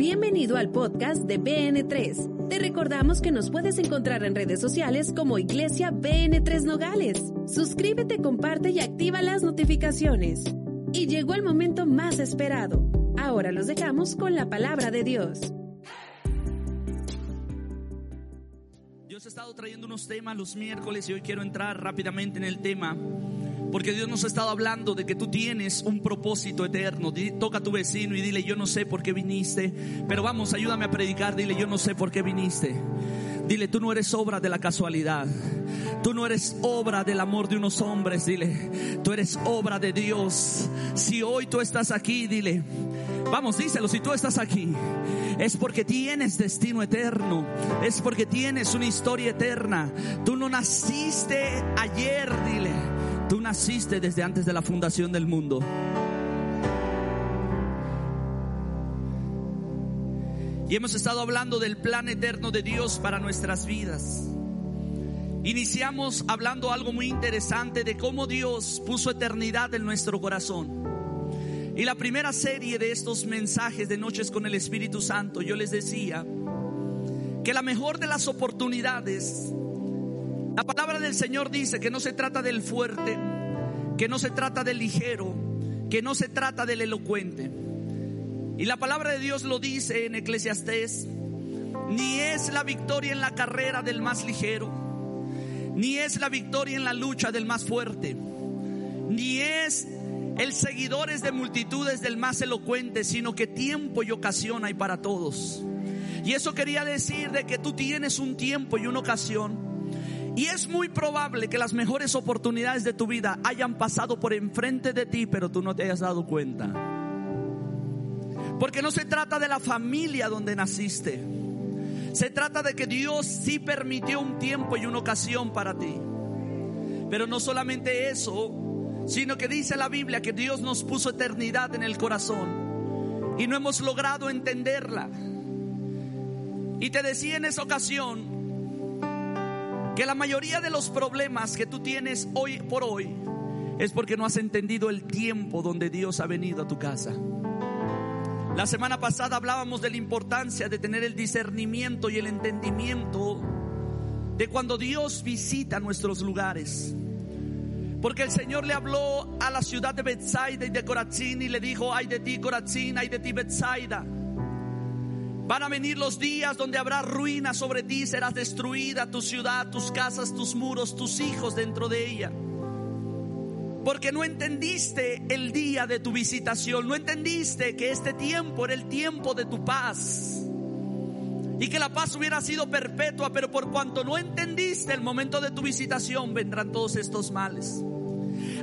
Bienvenido al podcast de BN3. Te recordamos que nos puedes encontrar en redes sociales como Iglesia BN3 Nogales. Suscríbete, comparte y activa las notificaciones. Y llegó el momento más esperado. Ahora los dejamos con la palabra de Dios. Dios ha estado trayendo unos temas los miércoles y hoy quiero entrar rápidamente en el tema porque Dios nos ha estado hablando de que tú tienes un propósito eterno. Toca a tu vecino y dile, yo no sé por qué viniste, pero vamos, ayúdame a predicar, dile, yo no sé por qué viniste. Dile, tú no eres obra de la casualidad. Tú no eres obra del amor de unos hombres, dile. Tú eres obra de Dios. Si hoy tú estás aquí, dile. Vamos, díselo, si tú estás aquí, es porque tienes destino eterno, es porque tienes una historia eterna. Tú no naciste ayer, dile. Tú naciste desde antes de la fundación del mundo. Y hemos estado hablando del plan eterno de Dios para nuestras vidas. Iniciamos hablando algo muy interesante de cómo Dios puso eternidad en nuestro corazón. Y la primera serie de estos mensajes de Noches con el Espíritu Santo, yo les decía que la mejor de las oportunidades la palabra del Señor dice que no se trata del fuerte, que no se trata del ligero, que no se trata del elocuente. Y la palabra de Dios lo dice en Eclesiastés, ni es la victoria en la carrera del más ligero, ni es la victoria en la lucha del más fuerte, ni es el seguidores de multitudes del más elocuente, sino que tiempo y ocasión hay para todos. Y eso quería decir de que tú tienes un tiempo y una ocasión y es muy probable que las mejores oportunidades de tu vida hayan pasado por enfrente de ti, pero tú no te hayas dado cuenta. Porque no se trata de la familia donde naciste. Se trata de que Dios sí permitió un tiempo y una ocasión para ti. Pero no solamente eso, sino que dice la Biblia que Dios nos puso eternidad en el corazón y no hemos logrado entenderla. Y te decía en esa ocasión que la mayoría de los problemas que tú tienes hoy por hoy es porque no has entendido el tiempo donde Dios ha venido a tu casa. La semana pasada hablábamos de la importancia de tener el discernimiento y el entendimiento de cuando Dios visita nuestros lugares. Porque el Señor le habló a la ciudad de Bethsaida y de Corazín y le dijo, ay de ti Corazín, ay de ti Bethsaida. Van a venir los días donde habrá ruina sobre ti, serás destruida tu ciudad, tus casas, tus muros, tus hijos dentro de ella. Porque no entendiste el día de tu visitación, no entendiste que este tiempo era el tiempo de tu paz. Y que la paz hubiera sido perpetua, pero por cuanto no entendiste el momento de tu visitación, vendrán todos estos males.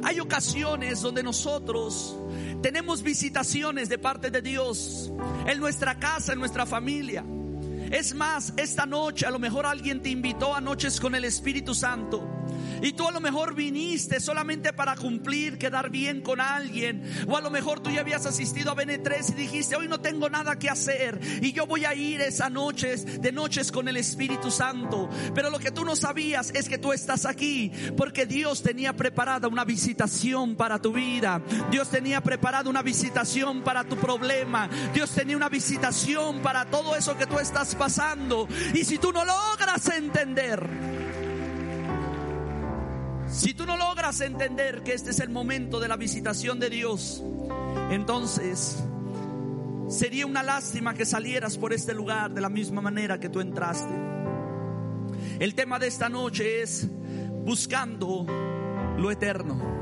Hay ocasiones donde nosotros tenemos visitaciones de parte de Dios en nuestra casa, en nuestra familia. Es más, esta noche a lo mejor alguien te invitó a noches con el Espíritu Santo. Y tú a lo mejor viniste solamente para cumplir, quedar bien con alguien. O a lo mejor tú ya habías asistido a BN3 y dijiste, hoy no tengo nada que hacer. Y yo voy a ir esa noches, de noches con el Espíritu Santo. Pero lo que tú no sabías es que tú estás aquí porque Dios tenía preparada una visitación para tu vida. Dios tenía preparada una visitación para tu problema. Dios tenía una visitación para todo eso que tú estás pasando. Y si tú no logras entender, si tú no logras entender que este es el momento de la visitación de Dios, entonces sería una lástima que salieras por este lugar de la misma manera que tú entraste. El tema de esta noche es buscando lo eterno.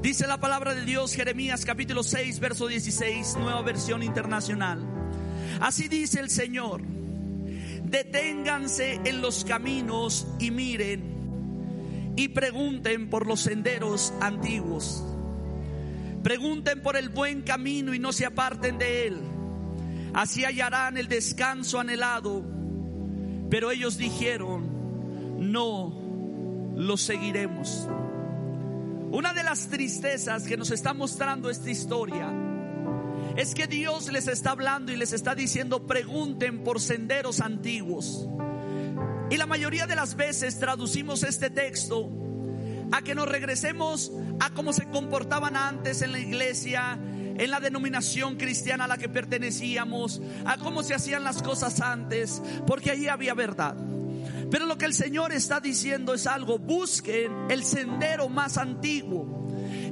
Dice la palabra de Dios, Jeremías capítulo 6, verso 16, nueva versión internacional. Así dice el Señor, deténganse en los caminos y miren y pregunten por los senderos antiguos. Pregunten por el buen camino y no se aparten de él. Así hallarán el descanso anhelado. Pero ellos dijeron, no lo seguiremos. Una de las tristezas que nos está mostrando esta historia es que Dios les está hablando y les está diciendo, pregunten por senderos antiguos. Y la mayoría de las veces traducimos este texto a que nos regresemos a cómo se comportaban antes en la iglesia, en la denominación cristiana a la que pertenecíamos, a cómo se hacían las cosas antes, porque allí había verdad. Pero lo que el Señor está diciendo es algo, busquen el sendero más antiguo.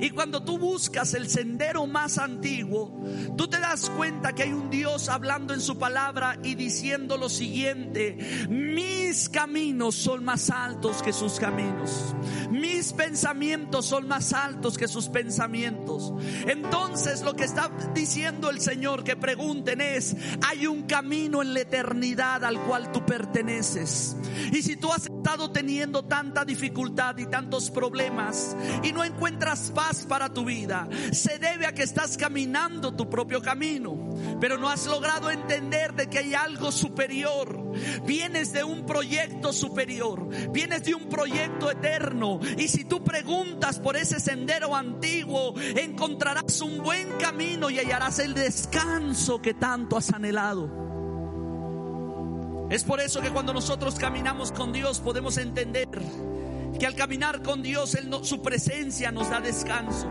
Y cuando tú buscas el sendero más antiguo, tú te das cuenta que hay un Dios hablando en su palabra y diciendo lo siguiente, mis caminos son más altos que sus caminos, mis pensamientos son más altos que sus pensamientos. Entonces lo que está diciendo el Señor que pregunten es, hay un camino en la eternidad al cual tú perteneces. Y si tú has estado teniendo tanta dificultad y tantos problemas y no encuentras paz, para tu vida se debe a que estás caminando tu propio camino, pero no has logrado entender de que hay algo superior. Vienes de un proyecto superior, vienes de un proyecto eterno y si tú preguntas por ese sendero antiguo, encontrarás un buen camino y hallarás el descanso que tanto has anhelado. Es por eso que cuando nosotros caminamos con Dios podemos entender que al caminar con Dios, su presencia nos da descanso.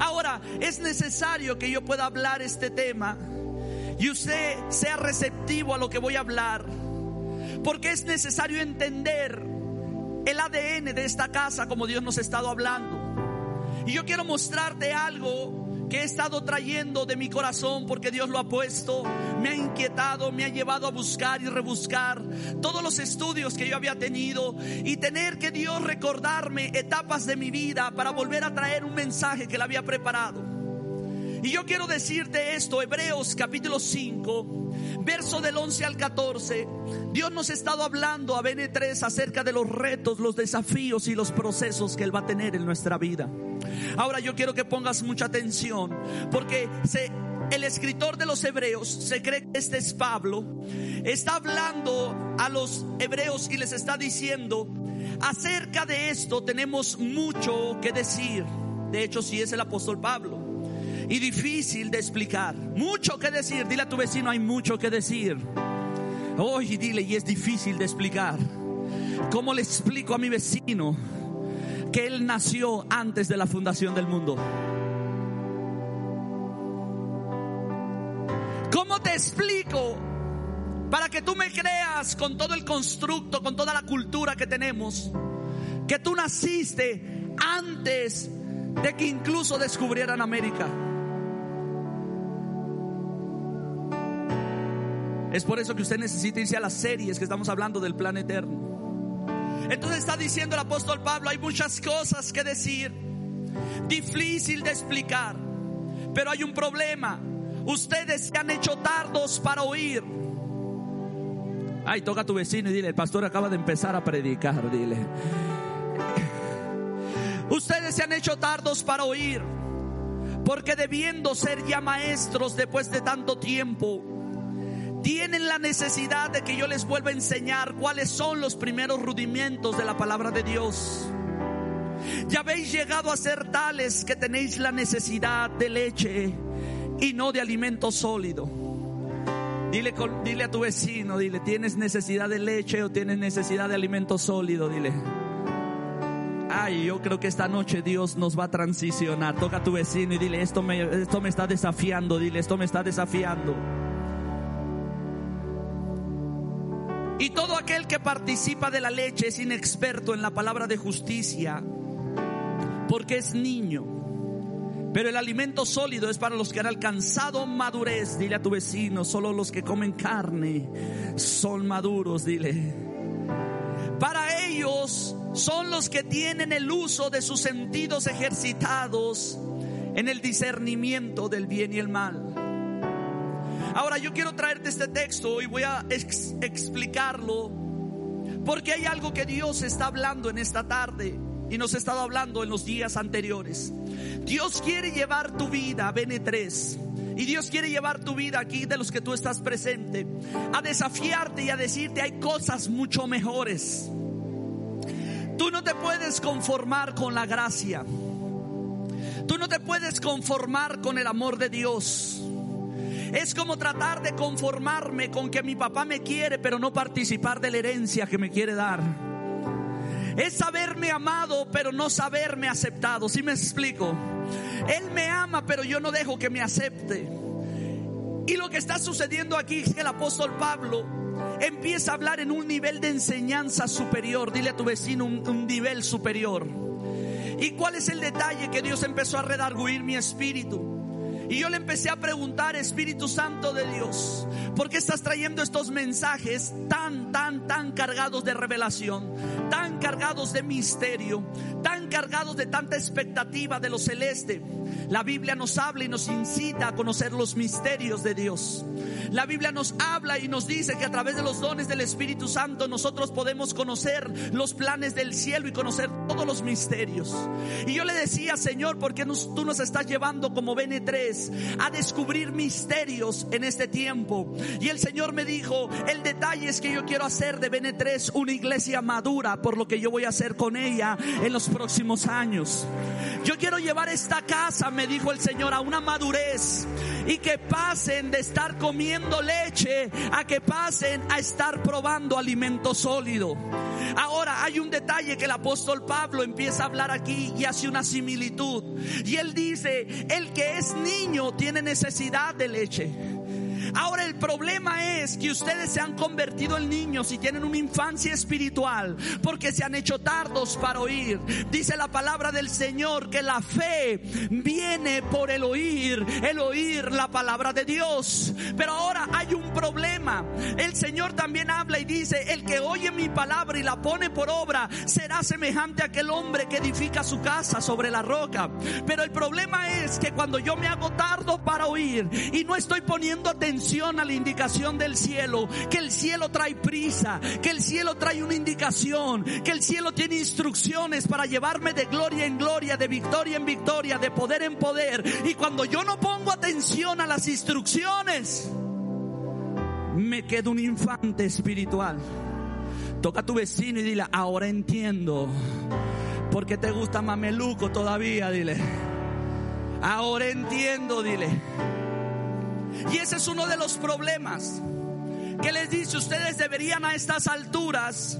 Ahora, es necesario que yo pueda hablar este tema y usted sea receptivo a lo que voy a hablar, porque es necesario entender el ADN de esta casa como Dios nos ha estado hablando. Y yo quiero mostrarte algo he estado trayendo de mi corazón porque Dios lo ha puesto, me ha inquietado, me ha llevado a buscar y rebuscar todos los estudios que yo había tenido y tener que Dios recordarme etapas de mi vida para volver a traer un mensaje que Él había preparado. Y yo quiero decirte esto, Hebreos capítulo 5, verso del 11 al 14. Dios nos ha estado hablando a BN3 acerca de los retos, los desafíos y los procesos que Él va a tener en nuestra vida. Ahora yo quiero que pongas mucha atención, porque el escritor de los hebreos, se cree que este es Pablo, está hablando a los hebreos y les está diciendo, acerca de esto tenemos mucho que decir. De hecho, sí es el apóstol Pablo y difícil de explicar. Mucho que decir. Dile a tu vecino, hay mucho que decir. Oye, dile, y es difícil de explicar. ¿Cómo le explico a mi vecino que él nació antes de la fundación del mundo? ¿Cómo te explico para que tú me creas con todo el constructo, con toda la cultura que tenemos, que tú naciste antes de que incluso descubrieran América? Es por eso que usted necesita irse a las series que estamos hablando del plan eterno. Entonces está diciendo el apóstol Pablo, hay muchas cosas que decir, difícil de explicar, pero hay un problema. Ustedes se han hecho tardos para oír. Ay, toca a tu vecino y dile, el pastor acaba de empezar a predicar, dile. Ustedes se han hecho tardos para oír, porque debiendo ser ya maestros después de tanto tiempo, tienen la necesidad de que yo les vuelva a enseñar cuáles son los primeros rudimentos de la palabra de Dios. Ya habéis llegado a ser tales que tenéis la necesidad de leche y no de alimento sólido. Dile, dile a tu vecino, dile, ¿tienes necesidad de leche o tienes necesidad de alimento sólido? Dile. Ay, yo creo que esta noche Dios nos va a transicionar. Toca a tu vecino y dile, esto me, esto me está desafiando, dile, esto me está desafiando. Y todo aquel que participa de la leche es inexperto en la palabra de justicia, porque es niño. Pero el alimento sólido es para los que han alcanzado madurez. Dile a tu vecino, solo los que comen carne son maduros, dile. Para ellos son los que tienen el uso de sus sentidos ejercitados en el discernimiento del bien y el mal. Ahora yo quiero traerte este texto y voy a explicarlo porque hay algo que Dios está hablando en esta tarde y nos ha estado hablando en los días anteriores. Dios quiere llevar tu vida, Bene 3. Y Dios quiere llevar tu vida aquí de los que tú estás presente a desafiarte y a decirte hay cosas mucho mejores. Tú no te puedes conformar con la gracia. Tú no te puedes conformar con el amor de Dios. Es como tratar de conformarme con que mi papá me quiere, pero no participar de la herencia que me quiere dar. Es saberme amado, pero no saberme aceptado. ¿Sí me explico? Él me ama, pero yo no dejo que me acepte. Y lo que está sucediendo aquí es que el apóstol Pablo empieza a hablar en un nivel de enseñanza superior. Dile a tu vecino un, un nivel superior. ¿Y cuál es el detalle que Dios empezó a redarguir mi espíritu? Y yo le empecé a preguntar, Espíritu Santo de Dios, ¿por qué estás trayendo estos mensajes tan, tan, tan cargados de revelación, tan cargados de misterio, tan cargados de tanta expectativa de lo celeste? La Biblia nos habla y nos incita a conocer los misterios de Dios. La Biblia nos habla y nos dice que a través de los dones del Espíritu Santo nosotros podemos conocer los planes del cielo y conocer todos los misterios. Y yo le decía, Señor, ¿por qué tú nos estás llevando como BN3 a descubrir misterios en este tiempo. Y el Señor me dijo, el detalle es que yo quiero hacer de BN3 una iglesia madura por lo que yo voy a hacer con ella en los próximos años. Yo quiero llevar esta casa, me dijo el Señor, a una madurez y que pasen de estar comiendo leche a que pasen a estar probando alimento sólido. Ahora hay un detalle que el apóstol Pablo empieza a hablar aquí y hace una similitud. Y él dice, el que es niño tiene necesidad de leche Ahora el problema es que ustedes se han convertido en niños y tienen una infancia espiritual porque se han hecho tardos para oír. Dice la palabra del Señor que la fe viene por el oír, el oír la palabra de Dios. Pero ahora hay un problema. El Señor también habla y dice, el que oye mi palabra y la pone por obra será semejante a aquel hombre que edifica su casa sobre la roca. Pero el problema es que cuando yo me hago tardo para oír y no estoy poniendo atención, a la indicación del cielo, que el cielo trae prisa, que el cielo trae una indicación, que el cielo tiene instrucciones para llevarme de gloria en gloria, de victoria en victoria, de poder en poder. Y cuando yo no pongo atención a las instrucciones, me quedo un infante espiritual. Toca a tu vecino y dile, ahora entiendo. ¿Por qué te gusta mameluco todavía? Dile. Ahora entiendo, dile. Y ese es uno de los problemas que les dice, ustedes deberían a estas alturas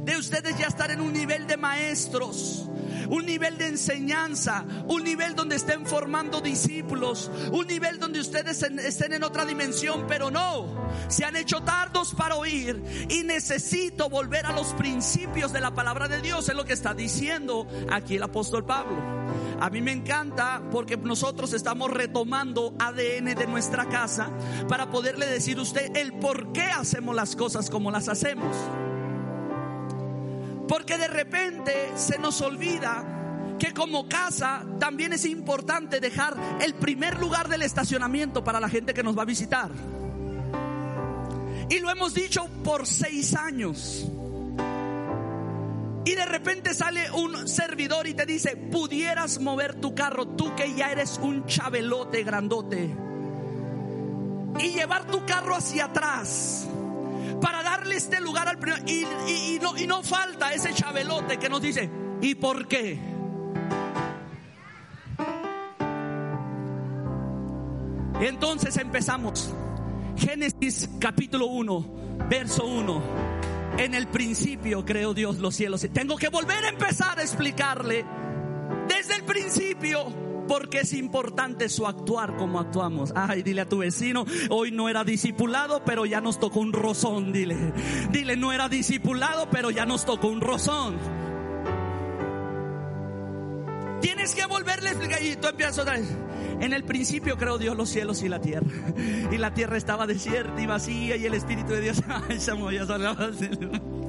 de ustedes ya estar en un nivel de maestros, un nivel de enseñanza, un nivel donde estén formando discípulos, un nivel donde ustedes estén en otra dimensión, pero no, se han hecho tardos para oír y necesito volver a los principios de la palabra de Dios, es lo que está diciendo aquí el apóstol Pablo. A mí me encanta porque nosotros estamos retomando ADN de nuestra casa para poderle decir a usted el por qué hacemos las cosas como las hacemos. Porque de repente se nos olvida que como casa también es importante dejar el primer lugar del estacionamiento para la gente que nos va a visitar. Y lo hemos dicho por seis años. Y de repente sale un servidor y te dice, pudieras mover tu carro, tú que ya eres un chabelote grandote. Y llevar tu carro hacia atrás para darle este lugar al primer. Y, no, y no falta ese chabelote que nos dice, ¿y por qué? Entonces empezamos. Génesis capítulo 1, verso 1. En el principio creó Dios los cielos. Tengo que volver a empezar a explicarle desde el principio porque es importante su actuar como actuamos. Ay, dile a tu vecino, hoy no era discipulado, pero ya nos tocó un rozón, dile. Dile, no era discipulado, pero ya nos tocó un rozón. Tienes que volverle y tú empiezas otra vez. En el principio creó Dios los cielos y la tierra. Y la tierra estaba desierta y vacía y el Espíritu de Dios ay, se movía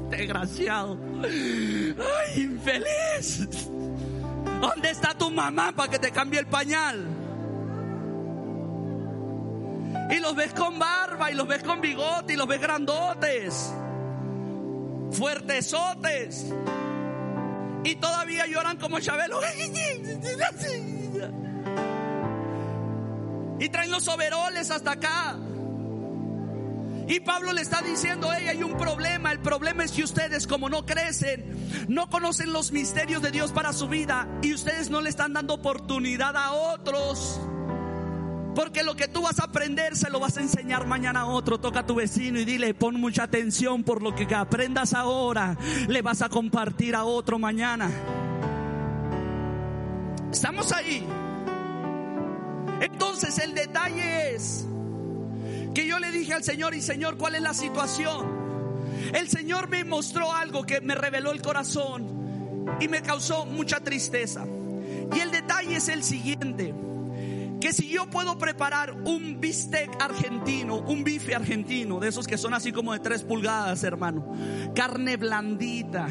Desgraciado. Ay, infeliz. ¿Dónde está tu mamá para que te cambie el pañal? Y los ves con barba y los ves con bigote y los ves grandotes. Fuertesotes. Y todavía lloran como Chabelo. Y traen los overoles hasta acá. Y Pablo le está diciendo, hey, hay un problema. El problema es que ustedes como no crecen, no conocen los misterios de Dios para su vida y ustedes no le están dando oportunidad a otros. Porque lo que tú vas a aprender se lo vas a enseñar mañana a otro. Toca a tu vecino y dile, pon mucha atención por lo que aprendas ahora. Le vas a compartir a otro mañana. Estamos ahí. Entonces el detalle es que yo le dije al Señor y Señor, ¿cuál es la situación? El Señor me mostró algo que me reveló el corazón y me causó mucha tristeza. Y el detalle es el siguiente que si yo puedo preparar un bistec argentino, un bife argentino, de esos que son así como de tres pulgadas, hermano, carne blandita,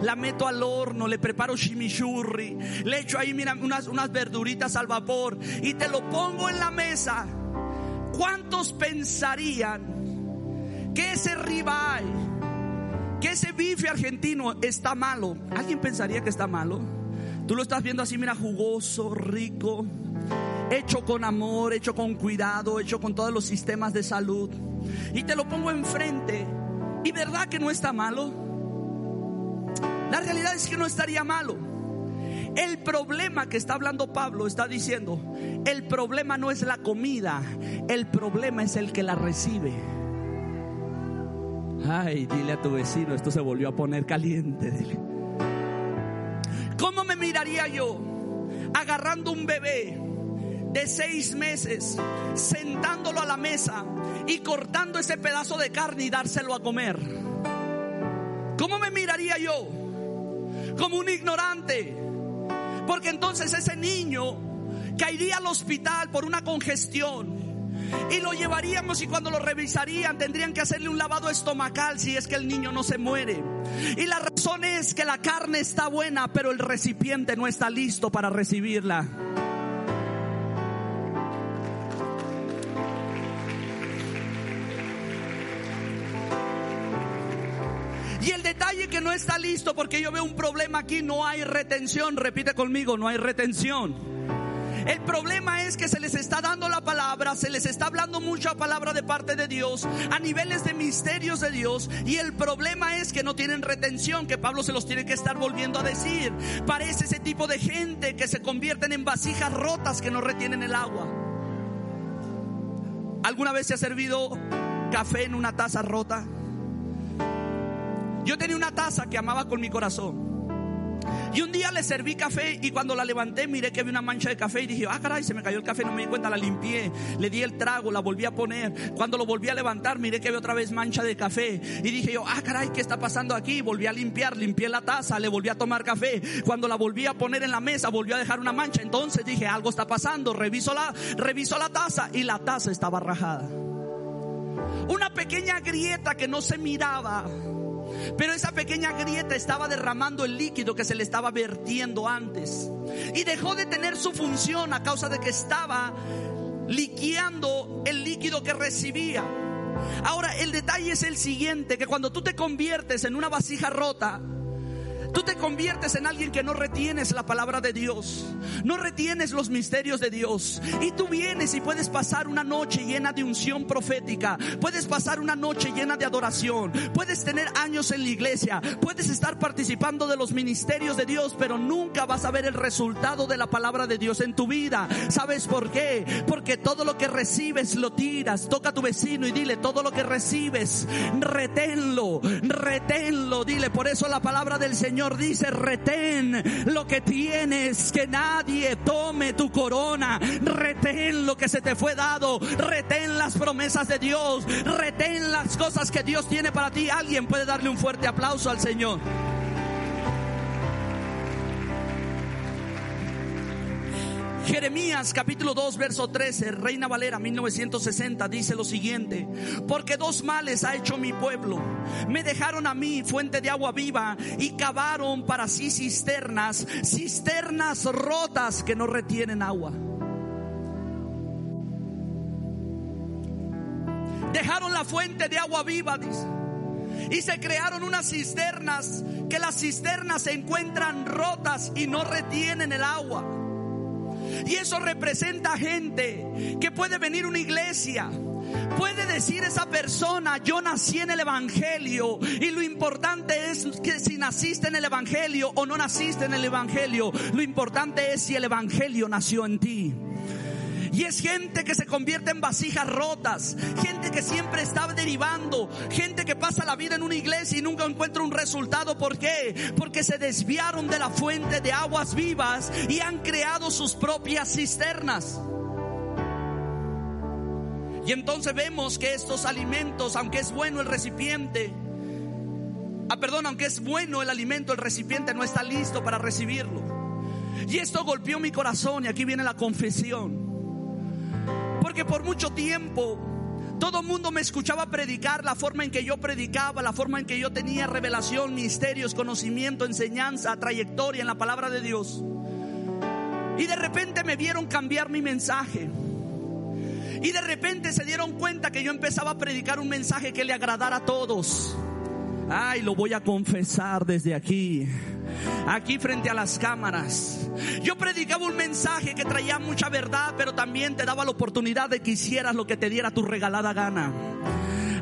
la meto al horno, le preparo chimichurri, le echo ahí, mira, unas, unas verduritas al vapor y te lo pongo en la mesa, ¿cuántos pensarían que ese ribeye, que ese bife argentino está malo? ¿Alguien pensaría que está malo? Tú lo estás viendo así, mira, jugoso, rico hecho con amor, hecho con cuidado, hecho con todos los sistemas de salud. Y te lo pongo enfrente. ¿Y verdad que no está malo? La realidad es que no estaría malo. El problema que está hablando Pablo está diciendo, el problema no es la comida, el problema es el que la recibe. Ay, dile a tu vecino, esto se volvió a poner caliente. ¿Cómo me miraría yo agarrando un bebé de seis meses, sentándolo a la mesa y cortando ese pedazo de carne y dárselo a comer. ¿Cómo me miraría yo? Como un ignorante. Porque entonces ese niño caería al hospital por una congestión. Y lo llevaríamos y cuando lo revisarían tendrían que hacerle un lavado estomacal si es que el niño no se muere. Y la razón es que la carne está buena, pero el recipiente no está listo para recibirla. Está listo porque yo veo un problema aquí, no hay retención. Repite conmigo, no hay retención. El problema es que se les está dando la palabra, se les está hablando mucha palabra de parte de Dios a niveles de misterios de Dios y el problema es que no tienen retención, que Pablo se los tiene que estar volviendo a decir. Parece ese tipo de gente que se convierten en vasijas rotas que no retienen el agua. ¿Alguna vez se ha servido café en una taza rota? Yo tenía una taza que amaba con mi corazón. Y un día le serví café y cuando la levanté miré que había una mancha de café y dije, ah caray, se me cayó el café, no me di cuenta, la limpié, le di el trago, la volví a poner. Cuando lo volví a levantar miré que había otra vez mancha de café y dije yo, ah caray, ¿qué está pasando aquí? Volví a limpiar, limpié la taza, le volví a tomar café. Cuando la volví a poner en la mesa volvió a dejar una mancha. Entonces dije, algo está pasando, reviso la, reviso la taza y la taza estaba rajada. Una pequeña grieta que no se miraba pero esa pequeña grieta estaba derramando el líquido que se le estaba vertiendo antes. Y dejó de tener su función a causa de que estaba liqueando el líquido que recibía. Ahora, el detalle es el siguiente, que cuando tú te conviertes en una vasija rota, Tú te conviertes en alguien que no retienes la palabra de Dios, no retienes los misterios de Dios. Y tú vienes y puedes pasar una noche llena de unción profética, puedes pasar una noche llena de adoración, puedes tener años en la iglesia, puedes estar participando de los ministerios de Dios, pero nunca vas a ver el resultado de la palabra de Dios en tu vida. ¿Sabes por qué? Porque todo lo que recibes lo tiras. Toca a tu vecino y dile, todo lo que recibes, reténlo, reténlo. Dile, por eso la palabra del Señor dice, retén lo que tienes, que nadie tome tu corona, retén lo que se te fue dado, retén las promesas de Dios, retén las cosas que Dios tiene para ti. Alguien puede darle un fuerte aplauso al Señor. Jeremías capítulo 2 verso 13, Reina Valera 1960 dice lo siguiente, porque dos males ha hecho mi pueblo. Me dejaron a mí fuente de agua viva y cavaron para sí cisternas, cisternas rotas que no retienen agua. Dejaron la fuente de agua viva, dice. Y se crearon unas cisternas, que las cisternas se encuentran rotas y no retienen el agua. Y eso representa gente que puede venir a una iglesia. Puede decir esa persona, yo nací en el Evangelio y lo importante es que si naciste en el Evangelio o no naciste en el Evangelio, lo importante es si el Evangelio nació en ti. Y es gente que se convierte en vasijas rotas, gente que siempre está derivando, gente que pasa la vida en una iglesia y nunca encuentra un resultado. ¿Por qué? Porque se desviaron de la fuente de aguas vivas y han creado sus propias cisternas. Y entonces vemos que estos alimentos, aunque es bueno el recipiente, ah, perdón, aunque es bueno el alimento, el recipiente no está listo para recibirlo. Y esto golpeó mi corazón y aquí viene la confesión. Por mucho tiempo todo el mundo me escuchaba predicar la forma en que yo predicaba, la forma en que yo tenía revelación, misterios, conocimiento, enseñanza, trayectoria en la palabra de Dios. Y de repente me vieron cambiar mi mensaje. Y de repente se dieron cuenta que yo empezaba a predicar un mensaje que le agradara a todos. Ay, lo voy a confesar desde aquí. Aquí frente a las cámaras. Yo predicaba un mensaje que traía mucha verdad, pero también te daba la oportunidad de que hicieras lo que te diera tu regalada gana.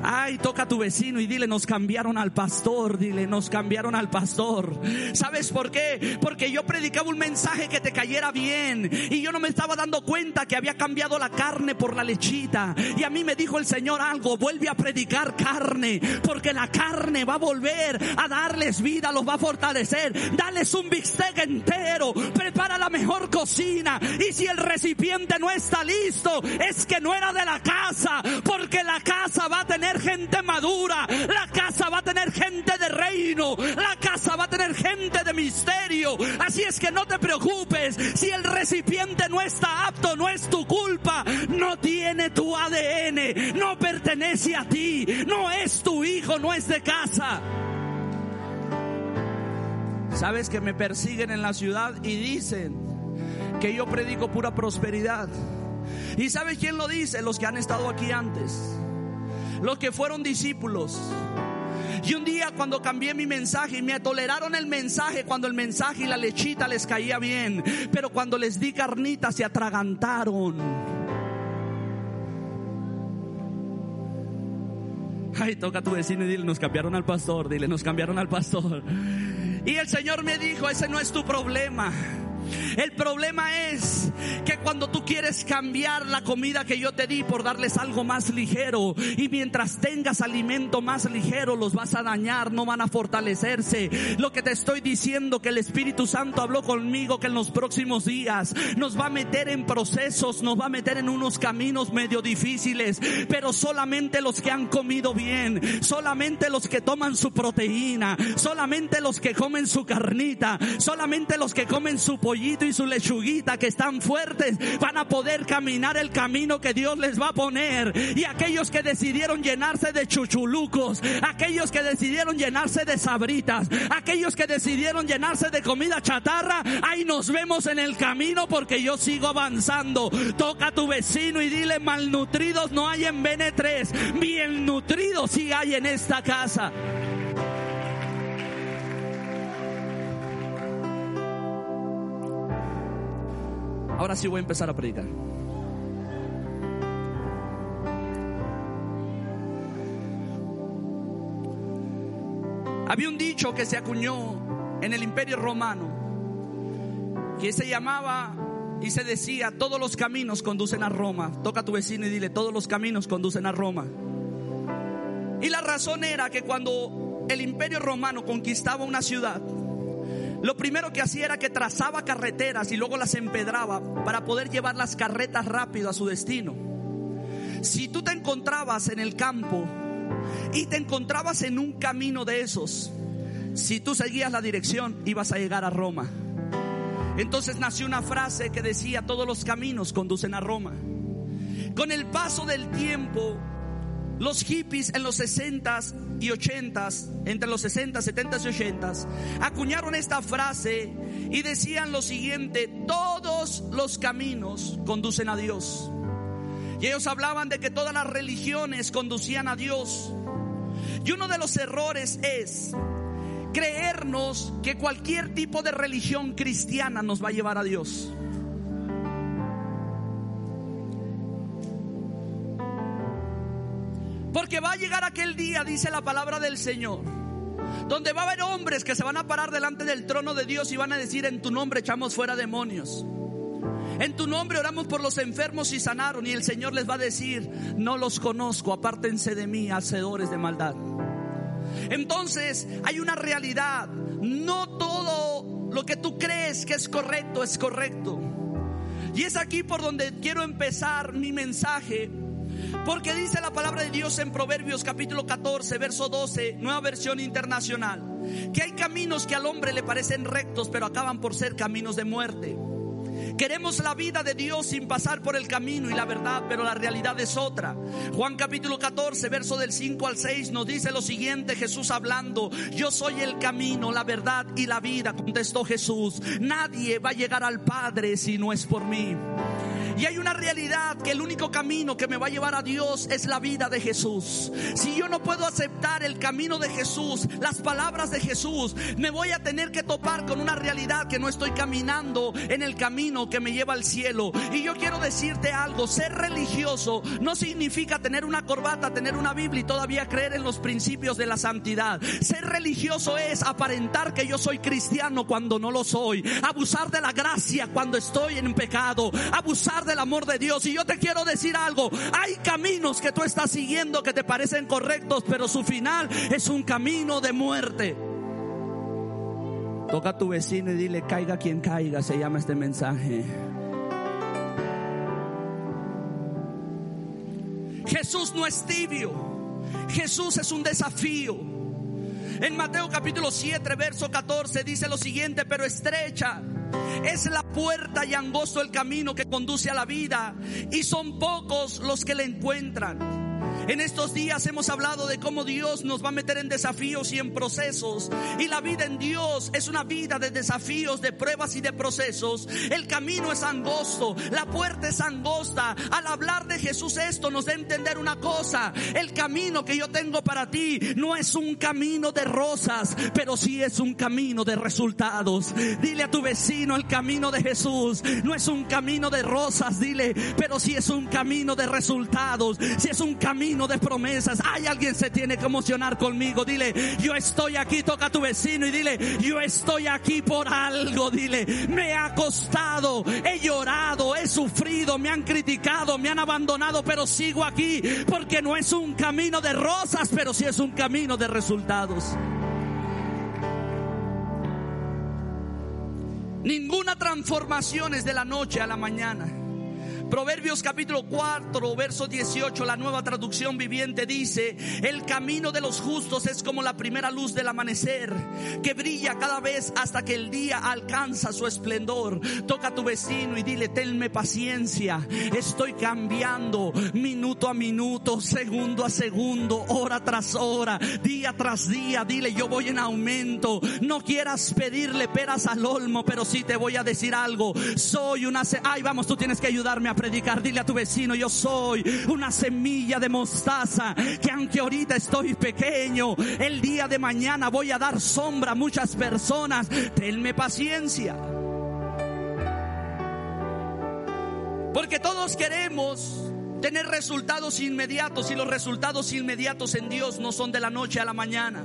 Ay, toca a tu vecino y dile, nos cambiaron al pastor, dile, nos cambiaron al pastor. ¿Sabes por qué? Porque yo predicaba un mensaje que te cayera bien y yo no me estaba dando cuenta que había cambiado la carne por la lechita. Y a mí me dijo el Señor algo, vuelve a predicar carne, porque la carne va a volver a darles vida, los va a fortalecer. Dales un bistec entero, prepara la mejor cocina. Y si el recipiente no está listo, es que no era de la casa, porque la casa va a tener gente madura, la casa va a tener gente de reino, la casa va a tener gente de misterio. Así es que no te preocupes, si el recipiente no está apto, no es tu culpa, no tiene tu ADN, no pertenece a ti, no es tu hijo, no es de casa. Sabes que me persiguen en la ciudad y dicen que yo predico pura prosperidad. ¿Y sabes quién lo dice? Los que han estado aquí antes los que fueron discípulos. Y un día cuando cambié mi mensaje y me toleraron el mensaje cuando el mensaje y la lechita les caía bien, pero cuando les di carnita se atragantaron. Ay, toca a tu vecino y dile, nos cambiaron al pastor, dile, nos cambiaron al pastor. Y el Señor me dijo, ese no es tu problema. El problema es que cuando tú quieres cambiar la comida que yo te di por darles algo más ligero y mientras tengas alimento más ligero los vas a dañar, no van a fortalecerse. Lo que te estoy diciendo que el Espíritu Santo habló conmigo que en los próximos días nos va a meter en procesos, nos va a meter en unos caminos medio difíciles, pero solamente los que han comido bien, solamente los que toman su proteína, solamente los que comen su carnita, solamente los que comen su pollo y su lechuguita que están fuertes van a poder caminar el camino que Dios les va a poner. Y aquellos que decidieron llenarse de chuchulucos, aquellos que decidieron llenarse de sabritas, aquellos que decidieron llenarse de comida chatarra, ahí nos vemos en el camino porque yo sigo avanzando. Toca a tu vecino y dile malnutridos no hay en BN3, bien nutridos sí hay en esta casa. Ahora sí voy a empezar a predicar. Había un dicho que se acuñó en el imperio romano que se llamaba y se decía, todos los caminos conducen a Roma. Toca a tu vecino y dile, todos los caminos conducen a Roma. Y la razón era que cuando el imperio romano conquistaba una ciudad, lo primero que hacía era que trazaba carreteras y luego las empedraba para poder llevar las carretas rápido a su destino. Si tú te encontrabas en el campo y te encontrabas en un camino de esos, si tú seguías la dirección ibas a llegar a Roma. Entonces nació una frase que decía, todos los caminos conducen a Roma. Con el paso del tiempo, los hippies en los 60s y 80s, entre los 60, 70 y 80s, acuñaron esta frase y decían lo siguiente, todos los caminos conducen a Dios. Y ellos hablaban de que todas las religiones conducían a Dios. Y uno de los errores es creernos que cualquier tipo de religión cristiana nos va a llevar a Dios. Porque va a llegar aquel día, dice la palabra del Señor, donde va a haber hombres que se van a parar delante del trono de Dios y van a decir, en tu nombre echamos fuera demonios. En tu nombre oramos por los enfermos y sanaron y el Señor les va a decir, no los conozco, apártense de mí, hacedores de maldad. Entonces hay una realidad, no todo lo que tú crees que es correcto es correcto. Y es aquí por donde quiero empezar mi mensaje. Porque dice la palabra de Dios en Proverbios capítulo 14, verso 12, nueva versión internacional, que hay caminos que al hombre le parecen rectos, pero acaban por ser caminos de muerte. Queremos la vida de Dios sin pasar por el camino y la verdad, pero la realidad es otra. Juan capítulo 14, verso del 5 al 6 nos dice lo siguiente, Jesús hablando, yo soy el camino, la verdad y la vida, contestó Jesús. Nadie va a llegar al Padre si no es por mí. Y hay una realidad que el único camino que me va a llevar a Dios es la vida de Jesús. Si yo no puedo aceptar el camino de Jesús, las palabras de Jesús, me voy a tener que topar con una realidad que no estoy caminando en el camino que me lleva al cielo. Y yo quiero decirte algo, ser religioso no significa tener una corbata, tener una Biblia y todavía creer en los principios de la santidad. Ser religioso es aparentar que yo soy cristiano cuando no lo soy, abusar de la gracia cuando estoy en pecado, abusar del amor de Dios. Y yo te quiero decir algo, hay caminos que tú estás siguiendo que te parecen correctos, pero su final es un camino de muerte. Toca a tu vecino y dile, caiga quien caiga, se llama este mensaje. Jesús no es tibio, Jesús es un desafío. En Mateo capítulo 7, verso 14 dice lo siguiente, pero estrecha es la puerta y angosto el camino que conduce a la vida y son pocos los que la encuentran. En estos días hemos hablado de cómo Dios nos va a meter en desafíos y en procesos. Y la vida en Dios es una vida de desafíos, de pruebas y de procesos. El camino es angosto, la puerta es angosta. Al hablar de Jesús esto nos da a entender una cosa. El camino que yo tengo para ti no es un camino de rosas, pero sí es un camino de resultados. Dile a tu vecino el camino de Jesús. No es un camino de rosas, dile, pero sí es un camino de resultados. Si es un camino de promesas. Hay alguien se tiene que emocionar conmigo. Dile, yo estoy aquí, toca a tu vecino y dile, yo estoy aquí por algo. Dile, me ha costado, he llorado, he sufrido, me han criticado, me han abandonado, pero sigo aquí porque no es un camino de rosas, pero sí es un camino de resultados. Ninguna transformación es de la noche a la mañana. Proverbios capítulo 4, verso 18, la nueva traducción viviente dice, el camino de los justos es como la primera luz del amanecer, que brilla cada vez hasta que el día alcanza su esplendor. Toca a tu vecino y dile, tenme paciencia, estoy cambiando minuto a minuto, segundo a segundo, hora tras hora, día tras día. Dile, yo voy en aumento. No quieras pedirle peras al olmo, pero sí te voy a decir algo. Soy una... Ay, vamos, tú tienes que ayudarme a predicar, dile a tu vecino, yo soy una semilla de mostaza, que aunque ahorita estoy pequeño, el día de mañana voy a dar sombra a muchas personas. Tenme paciencia. Porque todos queremos tener resultados inmediatos y los resultados inmediatos en Dios no son de la noche a la mañana.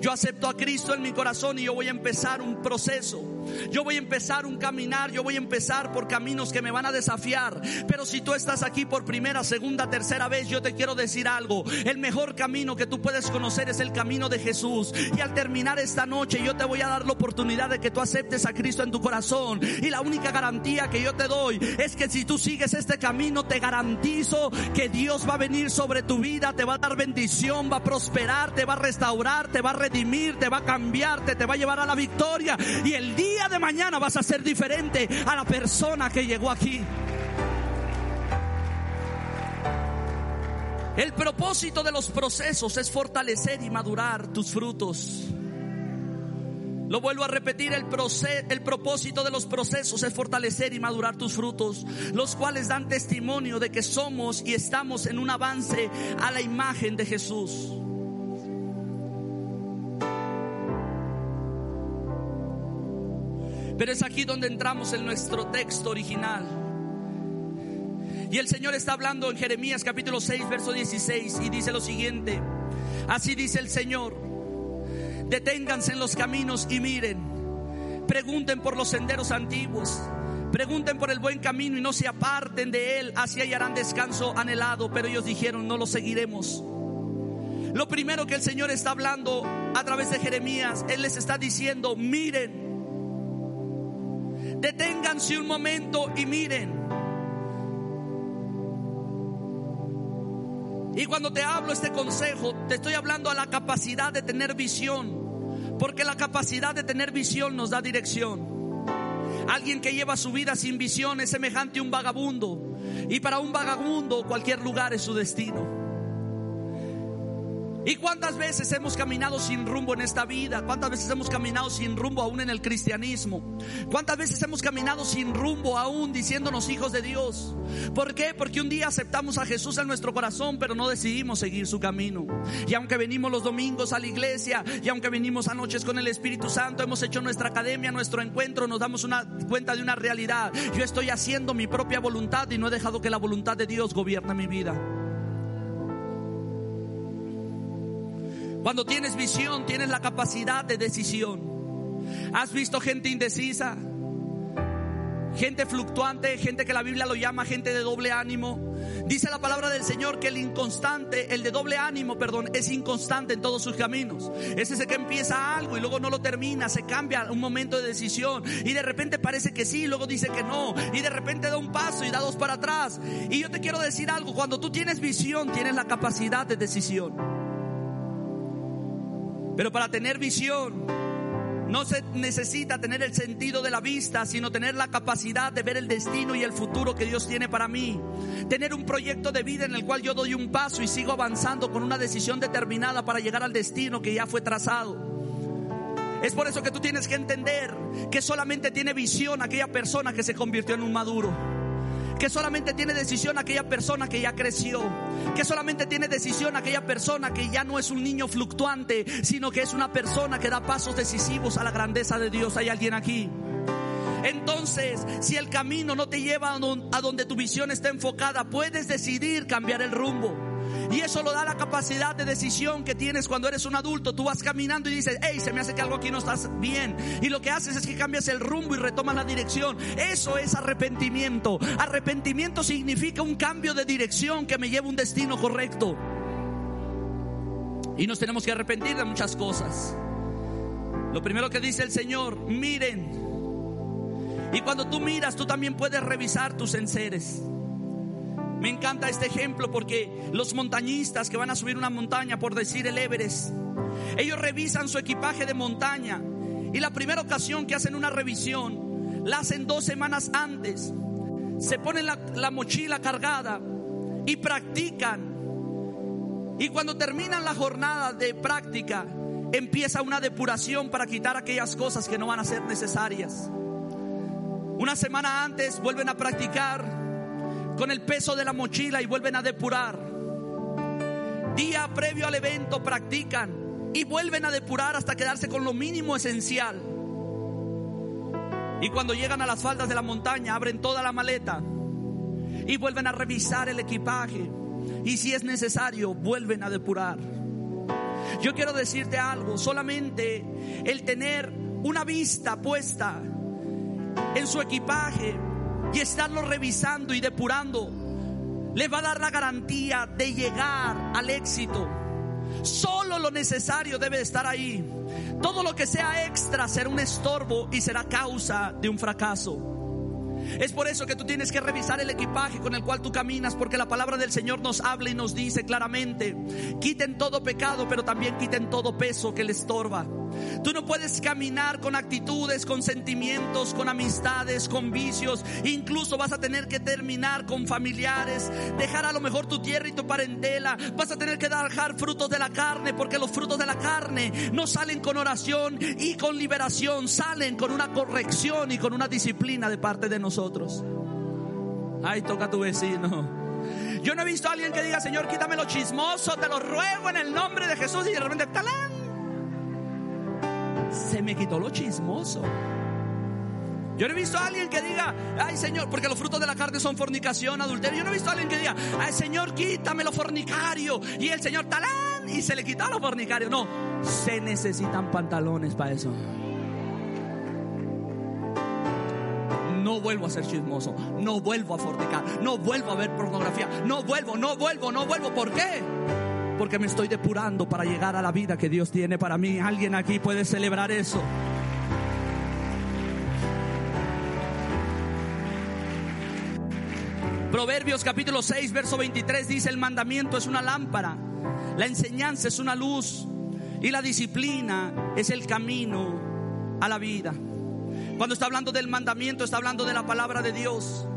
Yo acepto a Cristo en mi corazón y yo voy a empezar un proceso. Yo voy a empezar un caminar, yo voy a empezar por caminos que me van a desafiar. Pero si tú estás aquí por primera, segunda, tercera vez, yo te quiero decir algo. El mejor camino que tú puedes conocer es el camino de Jesús. Y al terminar esta noche, yo te voy a dar la oportunidad de que tú aceptes a Cristo en tu corazón. Y la única garantía que yo te doy es que si tú sigues este camino, te garantizo que Dios va a venir sobre tu vida, te va a dar bendición, va a prosperar, te va a restaurar, te va a redimir, te va a cambiarte, te va a llevar a la victoria. Y el día de mañana vas a ser diferente a la persona que llegó aquí. El propósito de los procesos es fortalecer y madurar tus frutos. Lo vuelvo a repetir, el, el propósito de los procesos es fortalecer y madurar tus frutos, los cuales dan testimonio de que somos y estamos en un avance a la imagen de Jesús. Pero es aquí donde entramos en nuestro texto original. Y el Señor está hablando en Jeremías capítulo 6, verso 16 y dice lo siguiente. Así dice el Señor. Deténganse en los caminos y miren. Pregunten por los senderos antiguos Pregunten por el buen camino y no se aparten de él, así hallarán descanso anhelado. Pero ellos dijeron, no lo seguiremos. Lo primero que el Señor está hablando a través de Jeremías, Él les está diciendo, miren, deténganse un momento y miren. Y cuando te hablo este consejo, te estoy hablando a la capacidad de tener visión, porque la capacidad de tener visión nos da dirección. Alguien que lleva su vida sin visión es semejante a un vagabundo. Y para un vagabundo cualquier lugar es su destino. ¿Y cuántas veces hemos caminado sin rumbo en esta vida? ¿Cuántas veces hemos caminado sin rumbo aún en el cristianismo? ¿Cuántas veces hemos caminado sin rumbo aún diciéndonos hijos de Dios? ¿Por qué? Porque un día aceptamos a Jesús en nuestro corazón, pero no decidimos seguir su camino. Y aunque venimos los domingos a la iglesia, y aunque venimos a noches con el Espíritu Santo, hemos hecho nuestra academia, nuestro encuentro, nos damos una cuenta de una realidad. Yo estoy haciendo mi propia voluntad y no he dejado que la voluntad de Dios gobierne mi vida. Cuando tienes visión, tienes la capacidad de decisión. ¿Has visto gente indecisa? Gente fluctuante, gente que la Biblia lo llama gente de doble ánimo. Dice la palabra del Señor que el inconstante, el de doble ánimo, perdón, es inconstante en todos sus caminos. Es ese que empieza algo y luego no lo termina, se cambia un momento de decisión y de repente parece que sí, luego dice que no y de repente da un paso y da dos para atrás. Y yo te quiero decir algo, cuando tú tienes visión, tienes la capacidad de decisión. Pero para tener visión no se necesita tener el sentido de la vista, sino tener la capacidad de ver el destino y el futuro que Dios tiene para mí. Tener un proyecto de vida en el cual yo doy un paso y sigo avanzando con una decisión determinada para llegar al destino que ya fue trazado. Es por eso que tú tienes que entender que solamente tiene visión aquella persona que se convirtió en un maduro que solamente tiene decisión aquella persona que ya creció, que solamente tiene decisión aquella persona que ya no es un niño fluctuante, sino que es una persona que da pasos decisivos a la grandeza de Dios. ¿Hay alguien aquí? Entonces, si el camino no te lleva a donde tu visión está enfocada, puedes decidir cambiar el rumbo. Y eso lo da la capacidad de decisión que tienes cuando eres un adulto. Tú vas caminando y dices, hey, se me hace que algo aquí no estás bien. Y lo que haces es que cambias el rumbo y retomas la dirección. Eso es arrepentimiento. Arrepentimiento significa un cambio de dirección que me lleva a un destino correcto. Y nos tenemos que arrepentir de muchas cosas. Lo primero que dice el Señor, miren. Y cuando tú miras, tú también puedes revisar tus enseres. Me encanta este ejemplo porque los montañistas que van a subir una montaña, por decir el Everest, ellos revisan su equipaje de montaña y la primera ocasión que hacen una revisión la hacen dos semanas antes. Se ponen la, la mochila cargada y practican. Y cuando terminan la jornada de práctica, empieza una depuración para quitar aquellas cosas que no van a ser necesarias. Una semana antes vuelven a practicar con el peso de la mochila y vuelven a depurar. Día previo al evento practican y vuelven a depurar hasta quedarse con lo mínimo esencial. Y cuando llegan a las faldas de la montaña, abren toda la maleta y vuelven a revisar el equipaje. Y si es necesario, vuelven a depurar. Yo quiero decirte algo, solamente el tener una vista puesta en su equipaje y estarlo revisando y depurando, le va a dar la garantía de llegar al éxito. Solo lo necesario debe estar ahí. Todo lo que sea extra será un estorbo y será causa de un fracaso. Es por eso que tú tienes que revisar el equipaje con el cual tú caminas, porque la palabra del Señor nos habla y nos dice claramente, quiten todo pecado, pero también quiten todo peso que le estorba. Tú no puedes caminar con actitudes, con sentimientos, con amistades, con vicios. Incluso vas a tener que terminar con familiares, dejar a lo mejor tu tierra y tu parentela. Vas a tener que dejar frutos de la carne, porque los frutos de la carne no salen con oración y con liberación, salen con una corrección y con una disciplina de parte de nosotros. Ay, toca a tu vecino. Yo no he visto a alguien que diga, Señor, quítame lo chismoso, te lo ruego en el nombre de Jesús y de repente, talán se me quitó lo chismoso. Yo no he visto a alguien que diga, ay Señor, porque los frutos de la carne son fornicación, adulterio. Yo no he visto a alguien que diga, ay Señor, quítame lo fornicario. Y el Señor talán y se le quitó lo fornicario. No, se necesitan pantalones para eso. no vuelvo a ser chismoso, no vuelvo a fornicar, no vuelvo a ver pornografía, no vuelvo, no vuelvo, no vuelvo. ¿Por qué? Porque me estoy depurando para llegar a la vida que Dios tiene para mí. ¿Alguien aquí puede celebrar eso? Proverbios capítulo 6, verso 23 dice, el mandamiento es una lámpara, la enseñanza es una luz y la disciplina es el camino a la vida. Cuando está hablando del mandamiento, está hablando de la palabra de Dios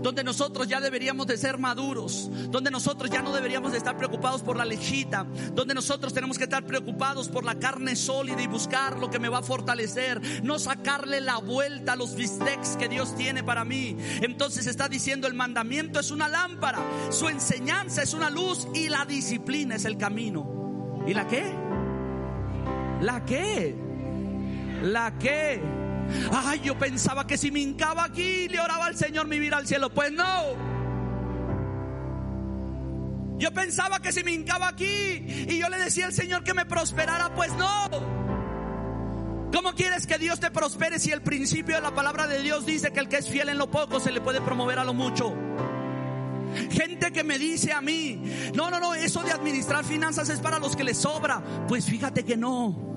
donde nosotros ya deberíamos de ser maduros, donde nosotros ya no deberíamos de estar preocupados por la lechita, donde nosotros tenemos que estar preocupados por la carne sólida y buscar lo que me va a fortalecer, no sacarle la vuelta a los bistecs que Dios tiene para mí. Entonces está diciendo el mandamiento es una lámpara, su enseñanza es una luz y la disciplina es el camino. ¿Y la qué? ¿La qué? ¿La qué? Ay, yo pensaba que si me hincaba aquí le oraba al Señor me iba al cielo. Pues no. Yo pensaba que si me hincaba aquí y yo le decía al Señor que me prosperara, pues no. ¿Cómo quieres que Dios te prospere si el principio de la palabra de Dios dice que el que es fiel en lo poco se le puede promover a lo mucho? Gente que me dice a mí, no, no, no, eso de administrar finanzas es para los que les sobra. Pues fíjate que no.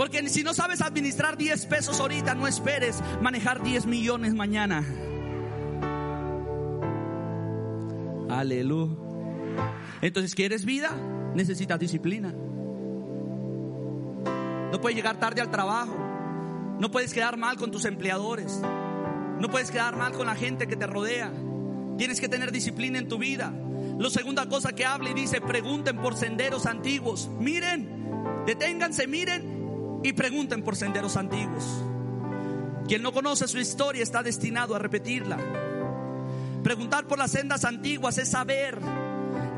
Porque si no sabes administrar 10 pesos ahorita, no esperes manejar 10 millones mañana. Aleluya. Entonces, ¿quieres vida? Necesitas disciplina. No puedes llegar tarde al trabajo. No puedes quedar mal con tus empleadores. No puedes quedar mal con la gente que te rodea. Tienes que tener disciplina en tu vida. La segunda cosa que habla y dice, pregunten por senderos antiguos. Miren, deténganse, miren y pregunten por senderos antiguos. Quien no conoce su historia está destinado a repetirla. Preguntar por las sendas antiguas es saber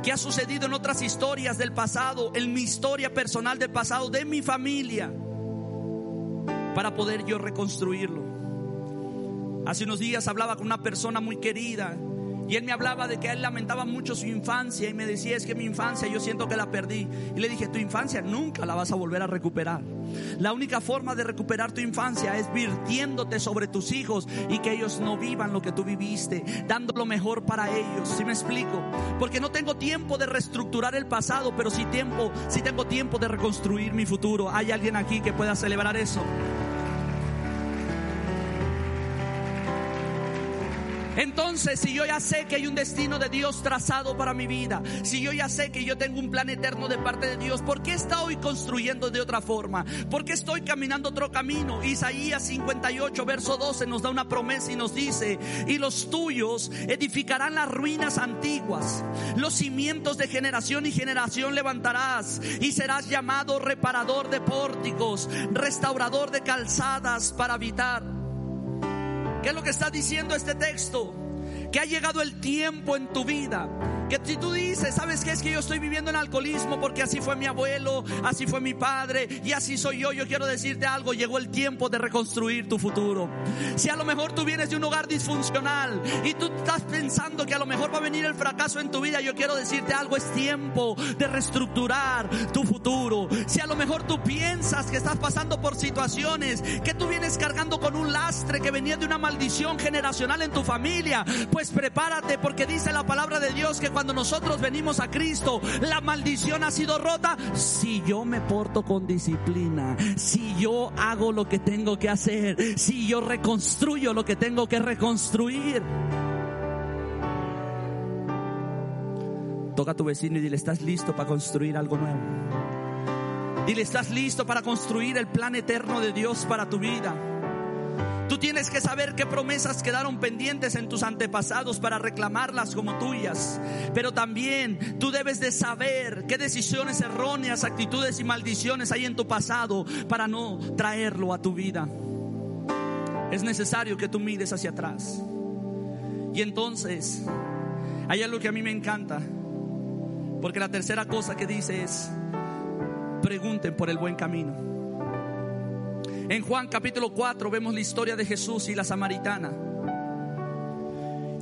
qué ha sucedido en otras historias del pasado, en mi historia personal del pasado, de mi familia, para poder yo reconstruirlo. Hace unos días hablaba con una persona muy querida y él me hablaba de que él lamentaba mucho su infancia y me decía, es que mi infancia yo siento que la perdí. Y le dije, tu infancia nunca la vas a volver a recuperar. La única forma de recuperar tu infancia es virtiéndote sobre tus hijos y que ellos no vivan lo que tú viviste, dando lo mejor para ellos. ¿Sí me explico? Porque no tengo tiempo de reestructurar el pasado, pero sí tiempo, sí tengo tiempo de reconstruir mi futuro. ¿Hay alguien aquí que pueda celebrar eso? Entonces, si yo ya sé que hay un destino de Dios trazado para mi vida, si yo ya sé que yo tengo un plan eterno de parte de Dios, ¿por qué estoy construyendo de otra forma? ¿Por qué estoy caminando otro camino? Isaías 58, verso 12 nos da una promesa y nos dice, y los tuyos edificarán las ruinas antiguas, los cimientos de generación y generación levantarás, y serás llamado reparador de pórticos, restaurador de calzadas para habitar. ¿Qué es lo que está diciendo este texto? Que ha llegado el tiempo en tu vida que si tú dices, ¿sabes qué? Es que yo estoy viviendo en alcoholismo porque así fue mi abuelo, así fue mi padre y así soy yo. Yo quiero decirte algo, llegó el tiempo de reconstruir tu futuro. Si a lo mejor tú vienes de un hogar disfuncional y tú estás pensando que a lo mejor va a venir el fracaso en tu vida, yo quiero decirte algo, es tiempo de reestructurar tu futuro. Si a lo mejor tú piensas que estás pasando por situaciones, que tú vienes cargando con un lastre que venía de una maldición generacional en tu familia, pues prepárate porque dice la palabra de Dios que cuando cuando nosotros venimos a Cristo, la maldición ha sido rota. Si yo me porto con disciplina, si yo hago lo que tengo que hacer, si yo reconstruyo lo que tengo que reconstruir. Toca a tu vecino y dile, ¿estás listo para construir algo nuevo? Dile, ¿estás listo para construir el plan eterno de Dios para tu vida? Tú tienes que saber qué promesas quedaron pendientes en tus antepasados para reclamarlas como tuyas. Pero también tú debes de saber qué decisiones erróneas, actitudes y maldiciones hay en tu pasado para no traerlo a tu vida. Es necesario que tú mires hacia atrás. Y entonces, hay algo que a mí me encanta. Porque la tercera cosa que dice es, pregunten por el buen camino. En Juan capítulo 4 vemos la historia de Jesús y la samaritana.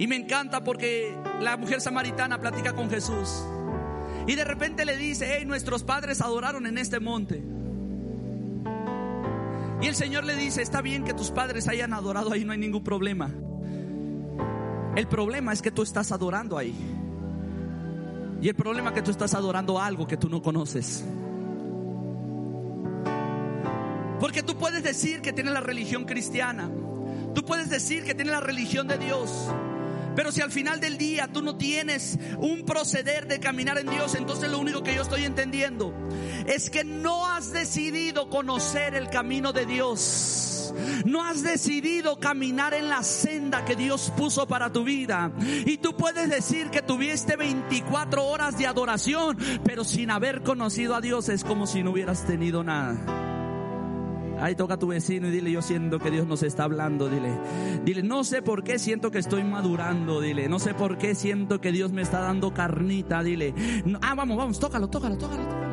Y me encanta porque la mujer samaritana platica con Jesús. Y de repente le dice, hey, nuestros padres adoraron en este monte. Y el Señor le dice, está bien que tus padres hayan adorado ahí, no hay ningún problema. El problema es que tú estás adorando ahí. Y el problema es que tú estás adorando algo que tú no conoces. Porque tú puedes decir que tienes la religión cristiana. Tú puedes decir que tienes la religión de Dios. Pero si al final del día tú no tienes un proceder de caminar en Dios, entonces lo único que yo estoy entendiendo es que no has decidido conocer el camino de Dios. No has decidido caminar en la senda que Dios puso para tu vida. Y tú puedes decir que tuviste 24 horas de adoración, pero sin haber conocido a Dios es como si no hubieras tenido nada. Ahí toca a tu vecino y dile, yo siento que Dios nos está hablando, dile. Dile, no sé por qué siento que estoy madurando, dile. No sé por qué siento que Dios me está dando carnita, dile. ah, vamos, vamos, tócalo, tócalo, tócalo. tócalo.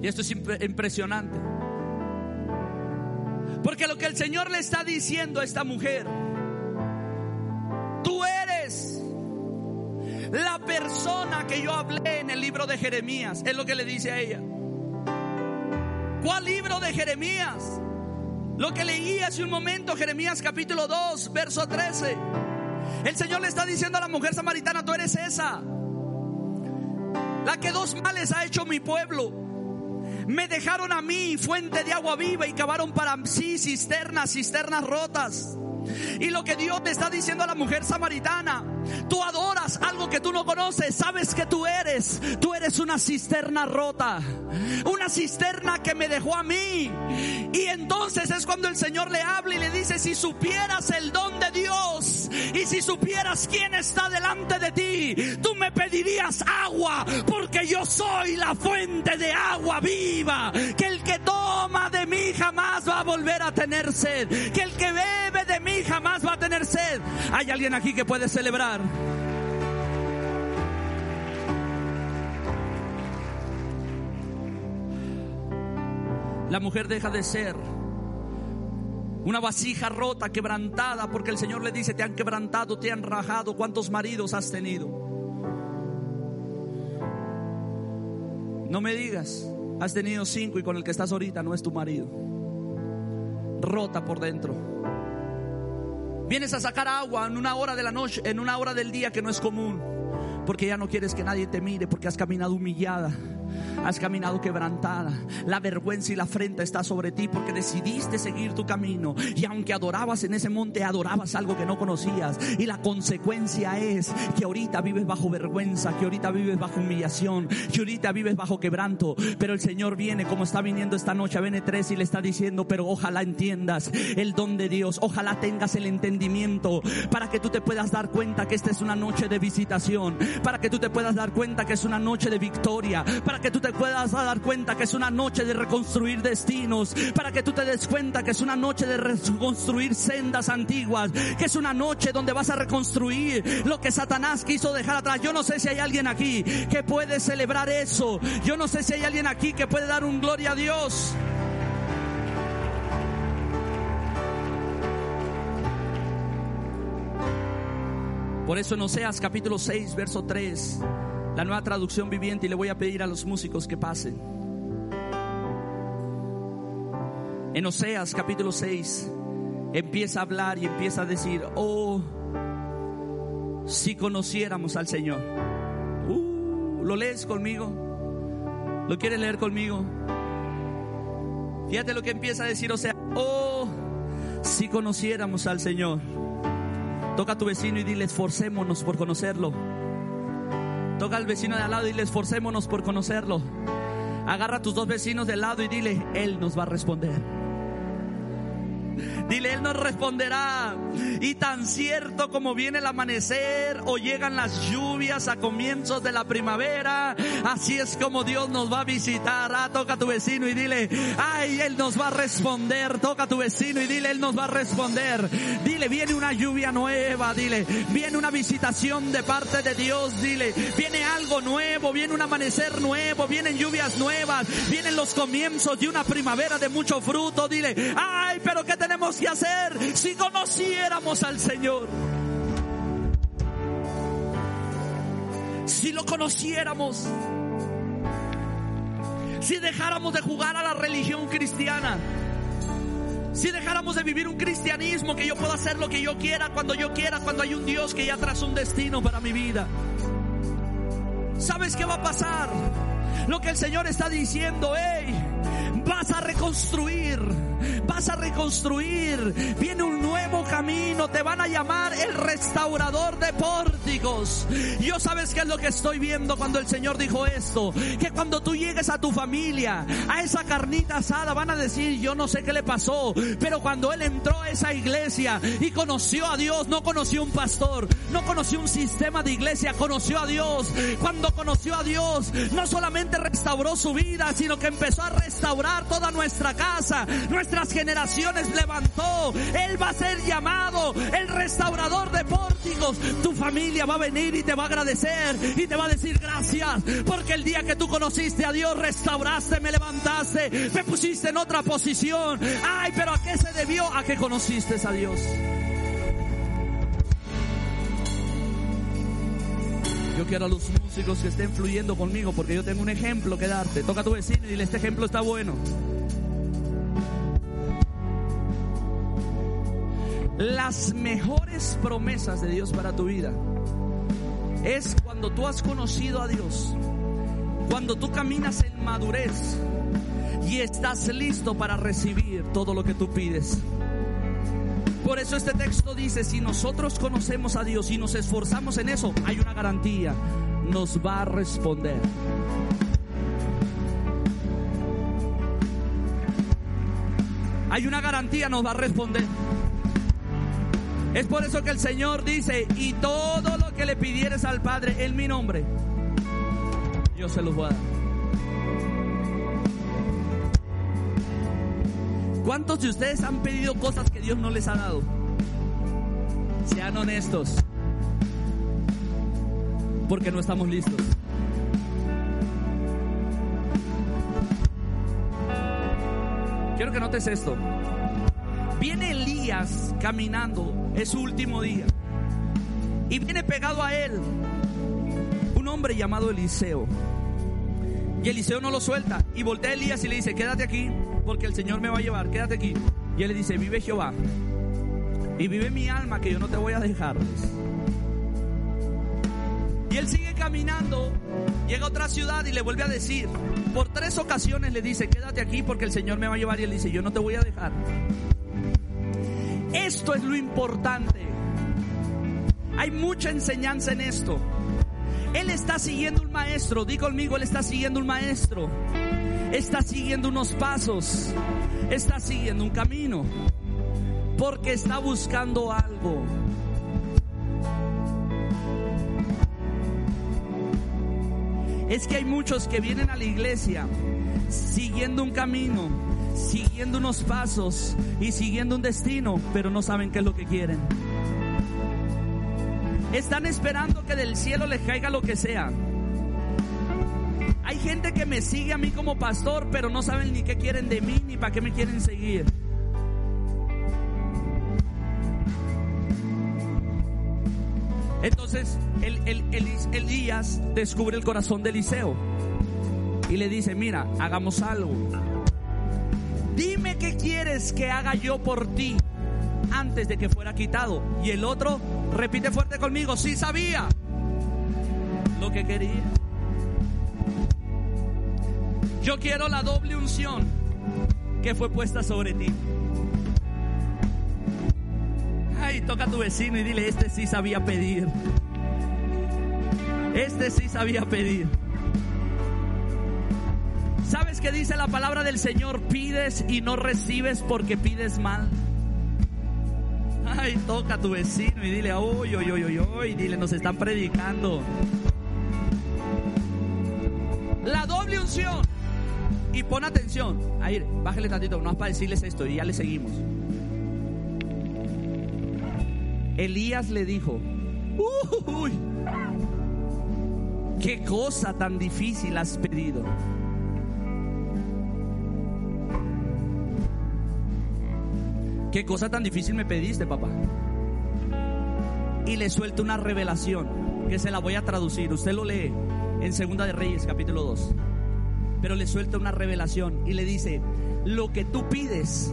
Y esto es impresionante. Porque lo que el Señor le está diciendo a esta mujer, la persona que yo hablé en el libro de Jeremías, es lo que le dice a ella. ¿Cuál libro de Jeremías? Lo que leí hace un momento, Jeremías capítulo 2, verso 13. El Señor le está diciendo a la mujer samaritana, tú eres esa. La que dos males ha hecho mi pueblo. Me dejaron a mí fuente de agua viva y cavaron para sí cisternas, cisternas rotas. Y lo que Dios te está diciendo a la mujer samaritana, tú adoras algo que tú no conoces, sabes que tú eres, tú eres una cisterna rota, una cisterna que me dejó a mí. Y entonces es cuando el Señor le habla y le dice, si supieras el don de Dios y si supieras quién está delante de ti, tú me pedirías agua, porque yo soy la fuente de agua viva, que el que toma de mí jamás va a volver a tener sed, que el que bebe de mí jamás va a tener sed. Hay alguien aquí que puede celebrar. La mujer deja de ser una vasija rota, quebrantada, porque el Señor le dice, te han quebrantado, te han rajado, ¿cuántos maridos has tenido? No me digas, has tenido cinco y con el que estás ahorita no es tu marido. Rota por dentro. Vienes a sacar agua en una hora de la noche, en una hora del día que no es común, porque ya no quieres que nadie te mire, porque has caminado humillada has caminado quebrantada. La vergüenza y la afrenta está sobre ti porque decidiste seguir tu camino. Y aunque adorabas en ese monte, adorabas algo que no conocías. Y la consecuencia es que ahorita vives bajo vergüenza, que ahorita vives bajo humillación, que ahorita vives bajo quebranto. Pero el Señor viene como está viniendo esta noche a BN3 y le está diciendo, pero ojalá entiendas el don de Dios. Ojalá tengas el entendimiento para que tú te puedas dar cuenta que esta es una noche de visitación. Para que tú te puedas dar cuenta que es una noche de victoria. Que tú te puedas dar cuenta que es una noche de reconstruir destinos, para que tú te des cuenta que es una noche de reconstruir sendas antiguas, que es una noche donde vas a reconstruir lo que Satanás quiso dejar atrás. Yo no sé si hay alguien aquí que puede celebrar eso. Yo no sé si hay alguien aquí que puede dar un gloria a Dios. Por eso en Oseas capítulo 6, verso 3 la nueva traducción viviente y le voy a pedir a los músicos que pasen. En Oseas capítulo 6 empieza a hablar y empieza a decir, oh, si conociéramos al Señor. Uh, ¿Lo lees conmigo? ¿Lo quieres leer conmigo? Fíjate lo que empieza a decir, o sea, oh, si conociéramos al Señor. Toca a tu vecino y dile, esforcémonos por conocerlo. Toca al vecino de al lado y le esforcémonos por conocerlo. Agarra a tus dos vecinos de lado y dile, Él nos va a responder. Dile, Él nos responderá. Y tan cierto como viene el amanecer o llegan las lluvias a comienzos de la primavera, así es como Dios nos va a visitar. Ah, toca a tu vecino y dile, ay, Él nos va a responder. Toca a tu vecino y dile, Él nos va a responder. Dile, viene una lluvia nueva, dile, viene una visitación de parte de Dios, dile, viene algo nuevo, viene un amanecer nuevo, vienen lluvias nuevas, vienen los comienzos de una primavera de mucho fruto, dile, ay, pero ¿qué tenemos que hacer si conociéramos al Señor? Si lo conociéramos. Si dejáramos de jugar a la religión cristiana. Si dejáramos de vivir un cristianismo que yo pueda hacer lo que yo quiera, cuando yo quiera, cuando hay un Dios que ya trazó un destino para mi vida. ¿Sabes qué va a pasar? Lo que el Señor está diciendo, hey, vas a reconstruir vas a reconstruir, viene un nuevo camino, te van a llamar el restaurador de pórticos. Yo sabes qué es lo que estoy viendo cuando el Señor dijo esto, que cuando tú llegues a tu familia, a esa carnita asada, van a decir, yo no sé qué le pasó, pero cuando él entró a esa iglesia y conoció a Dios, no conoció un pastor, no conoció un sistema de iglesia, conoció a Dios. Cuando conoció a Dios, no solamente restauró su vida, sino que empezó a restaurar toda nuestra casa, nuestras generaciones levantó. Él va a ser llamado el restaurador de pórticos. Tu familia va a venir y te va a agradecer y te va a decir gracias porque el día que tú conociste a Dios restauraste, me levantaste, me pusiste en otra posición. Ay, pero ¿a qué se debió? A que conociste a Dios. Yo quiero a los músicos que estén fluyendo conmigo porque yo tengo un ejemplo que darte. Toca a tu vecino y dile, este ejemplo está bueno. Las mejores promesas de Dios para tu vida es cuando tú has conocido a Dios, cuando tú caminas en madurez y estás listo para recibir todo lo que tú pides. Por eso este texto dice, si nosotros conocemos a Dios y nos esforzamos en eso, hay una garantía, nos va a responder. Hay una garantía, nos va a responder. Es por eso que el Señor dice, y todo lo que le pidieres al Padre en mi nombre, yo se los voy a dar. ¿Cuántos de ustedes han pedido cosas que Dios no les ha dado? Sean honestos. Porque no estamos listos. Quiero que notes esto. Viene Elías caminando, es su último día. Y viene pegado a él un hombre llamado Eliseo. Y Eliseo no lo suelta. Y voltea a Elías y le dice, quédate aquí, porque el Señor me va a llevar, quédate aquí. Y él le dice, vive Jehová. Y vive mi alma, que yo no te voy a dejar. Y él sigue caminando, llega a otra ciudad y le vuelve a decir, por tres ocasiones le dice, quédate aquí porque el Señor me va a llevar. Y él dice, yo no te voy a dejar. Esto es lo importante. Hay mucha enseñanza en esto. Él está siguiendo un maestro. Di conmigo, él está siguiendo un maestro. Está siguiendo unos pasos. Está siguiendo un camino. Porque está buscando algo. Es que hay muchos que vienen a la iglesia siguiendo un camino siguiendo unos pasos y siguiendo un destino, pero no saben qué es lo que quieren. Están esperando que del cielo les caiga lo que sea. Hay gente que me sigue a mí como pastor, pero no saben ni qué quieren de mí, ni para qué me quieren seguir. Entonces el, el, Elías descubre el corazón de Eliseo y le dice, mira, hagamos algo dime qué quieres que haga yo por ti antes de que fuera quitado. Y el otro repite fuerte conmigo, sí sabía lo que quería. Yo quiero la doble unción que fue puesta sobre ti. Ay, toca a tu vecino y dile, este sí sabía pedir. Este sí sabía pedir. ¿Sabes qué dice la palabra del Señor? Pides y no recibes porque pides mal. Ay, toca a tu vecino y dile, uy, uy, uy, uy, dile, nos están predicando. La doble unción. Y pon atención. Ahí, bájale tantito, no es para decirles esto y ya le seguimos. Elías le dijo, uy, qué cosa tan difícil has pedido. ¿Qué cosa tan difícil me pediste, papá? Y le suelta una revelación. que se la voy a traducir. Usted lo lee en Segunda de Reyes, capítulo 2. Pero le suelta una revelación y le dice, lo que tú pides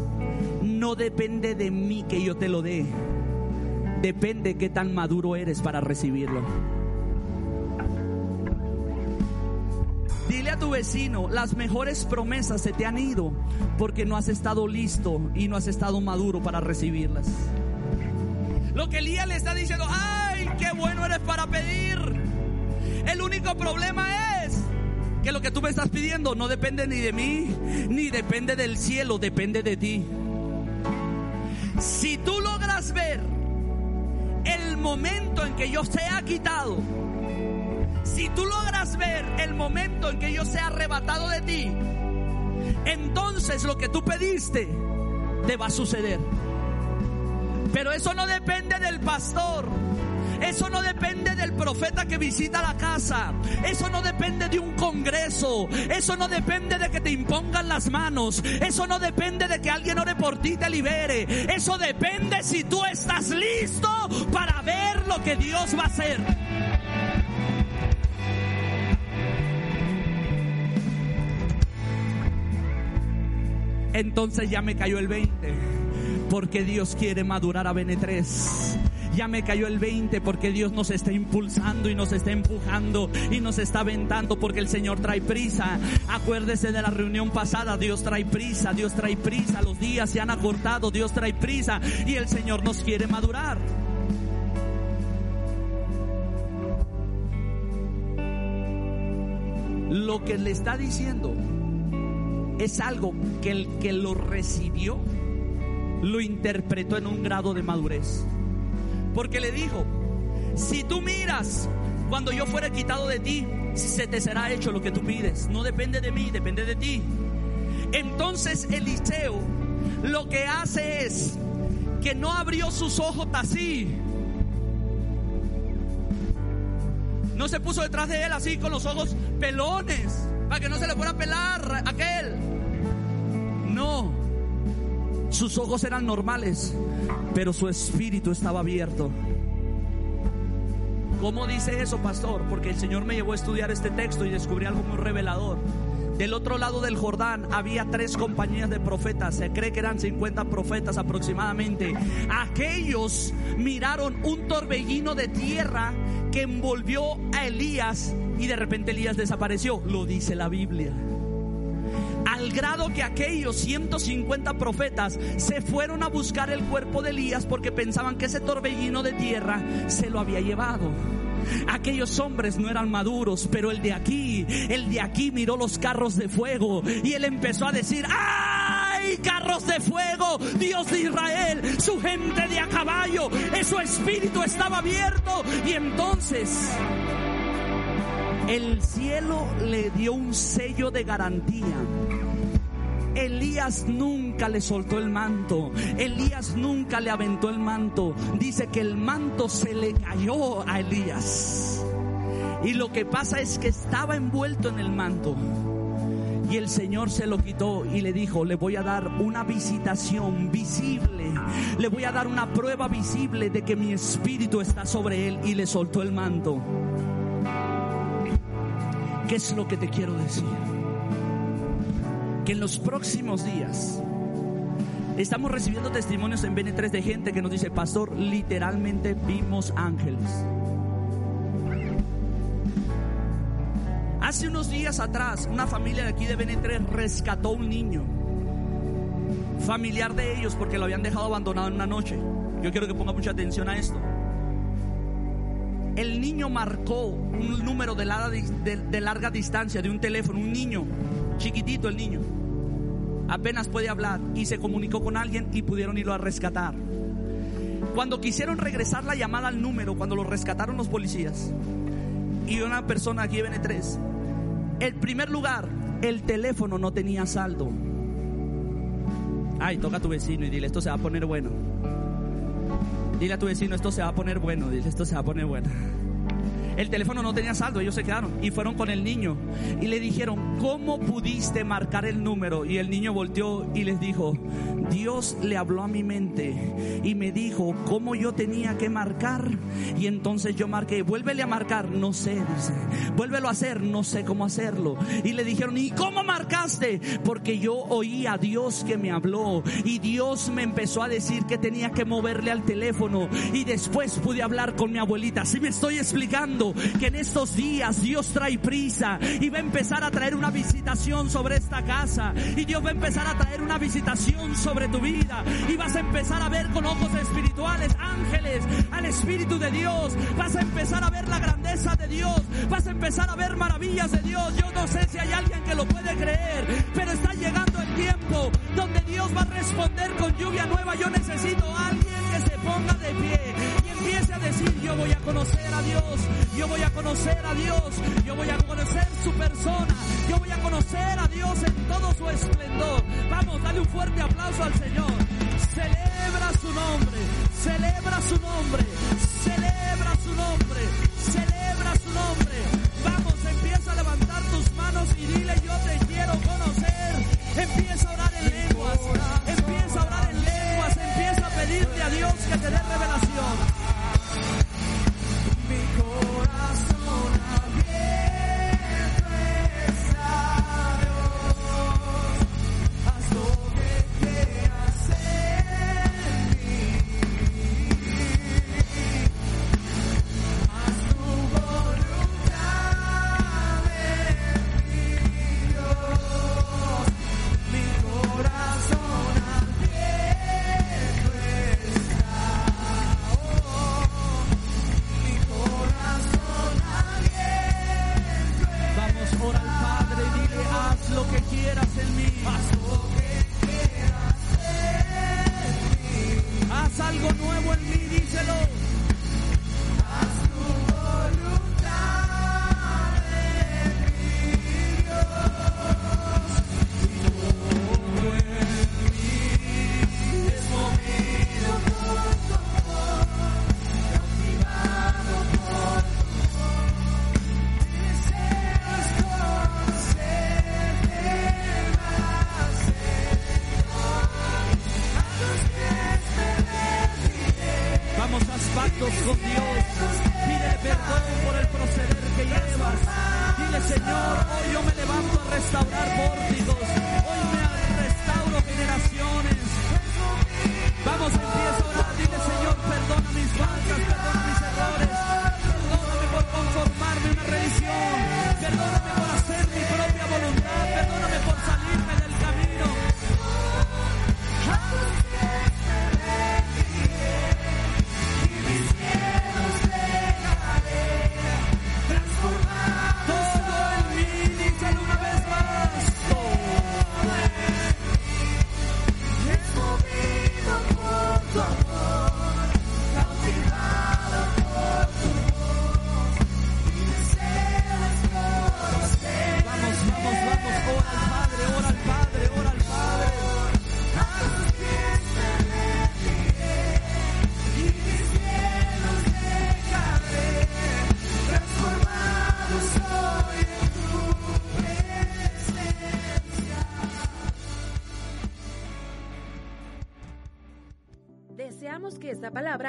no depende de mí que yo te lo dé. Depende qué tan maduro eres para recibirlo. Dile a tu vecino, las mejores promesas se te han ido porque no has estado listo y no has estado maduro para recibirlas. Lo que Elías le está diciendo, ay, qué bueno eres para pedir. El único problema es que lo que tú me estás pidiendo no depende ni de mí, ni depende del cielo, depende de ti. Si tú logras ver el momento en que yo sea quitado, si tú logras ver el momento en que yo sea arrebatado de ti, entonces lo que tú pediste te va a suceder. Pero eso no depende del pastor. Eso no depende del profeta que visita la casa. Eso no depende de un congreso. Eso no depende de que te impongan las manos. Eso no depende de que alguien ore por ti y te libere. Eso depende si tú estás listo para ver lo que Dios va a hacer. Entonces ya me cayó el 20, porque Dios quiere madurar a BN3. Ya me cayó el 20 porque Dios nos está impulsando y nos está empujando y nos está aventando porque el Señor trae prisa. Acuérdese de la reunión pasada, Dios trae prisa, Dios trae prisa, los días se han acortado, Dios trae prisa y el Señor nos quiere madurar. Lo que le está diciendo es algo que el que lo recibió lo interpretó en un grado de madurez. Porque le dijo, si tú miras cuando yo fuera quitado de ti, se te será hecho lo que tú pides. No depende de mí, depende de ti. Entonces Eliseo lo que hace es que no abrió sus ojos así. No se puso detrás de él así con los ojos pelones para que no se le fuera a pelar aquel. Sus ojos eran normales, pero su espíritu estaba abierto. ¿Cómo dice eso, pastor? Porque el Señor me llevó a estudiar este texto y descubrí algo muy revelador. Del otro lado del Jordán había tres compañías de profetas, se cree que eran 50 profetas aproximadamente. Aquellos miraron un torbellino de tierra que envolvió a Elías y de repente Elías desapareció, lo dice la Biblia al grado que aquellos 150 profetas se fueron a buscar el cuerpo de Elías porque pensaban que ese torbellino de tierra se lo había llevado. Aquellos hombres no eran maduros, pero el de aquí, el de aquí miró los carros de fuego y él empezó a decir, ¡ay! Carros de fuego, Dios de Israel, su gente de a caballo, su espíritu estaba abierto y entonces el cielo le dio un sello de garantía. Elías nunca le soltó el manto. Elías nunca le aventó el manto. Dice que el manto se le cayó a Elías. Y lo que pasa es que estaba envuelto en el manto. Y el Señor se lo quitó y le dijo, le voy a dar una visitación visible, le voy a dar una prueba visible de que mi espíritu está sobre él y le soltó el manto. ¿Qué es lo que te quiero decir? Que en los próximos días estamos recibiendo testimonios en BN3 de gente que nos dice, pastor, literalmente vimos ángeles. Hace unos días atrás, una familia de aquí de BN3 rescató un niño, familiar de ellos, porque lo habían dejado abandonado en una noche. Yo quiero que ponga mucha atención a esto el niño marcó un número de larga, distancia de un teléfono, un niño, chiquitito el niño, apenas puede hablar y se comunicó con alguien y pudieron irlo a rescatar. Cuando quisieron regresar la llamada al número, cuando lo rescataron los policías y una persona aquí viene tres, el primer lugar, el teléfono no tenía saldo. Ay, toca a tu vecino y dile, esto se va a poner bueno. Dile a tu vecino, esto se va a poner bueno. Dile, esto se va a poner bueno. El teléfono no tenía saldo, ellos se quedaron y fueron con el niño y le dijeron, ¿cómo pudiste marcar el número? Y el niño volteó y les dijo, Dios le habló a mi mente y me dijo cómo yo tenía que marcar. Y entonces yo marqué, vuélvele a marcar, no sé, dice, vuélvelo a hacer, no sé cómo hacerlo. Y le dijeron, ¿y cómo marcaste? Porque yo oí a Dios que me habló y Dios me empezó a decir que tenía que moverle al teléfono y después pude hablar con mi abuelita. Si me estoy explicando que en estos días Dios trae prisa y va a empezar a traer una visitación sobre esta casa y Dios va a empezar a traer una visitación sobre tu vida y vas a empezar a ver con ojos espirituales ángeles al Espíritu de Dios. Vas a empezar a ver la grandeza de Dios. Vas a empezar a ver maravillas de Dios. Yo no sé si hay alguien que lo puede creer, pero está llegando el tiempo donde Dios va a responder con lluvia nueva. Yo necesito a alguien que se ponga de pie empiece a decir, yo voy a conocer a Dios, yo voy a conocer a Dios, yo voy a conocer su persona, yo voy a conocer a Dios en todo su esplendor. Vamos, dale un fuerte aplauso al Señor. Celebra su nombre, celebra su nombre, celebra su nombre, celebra su nombre. Vamos, empieza a levantar tus manos y dile yo te quiero conocer. Empieza a orar en lenguas, empieza a orar en lenguas, empieza a pedirle a Dios que te dé revelación.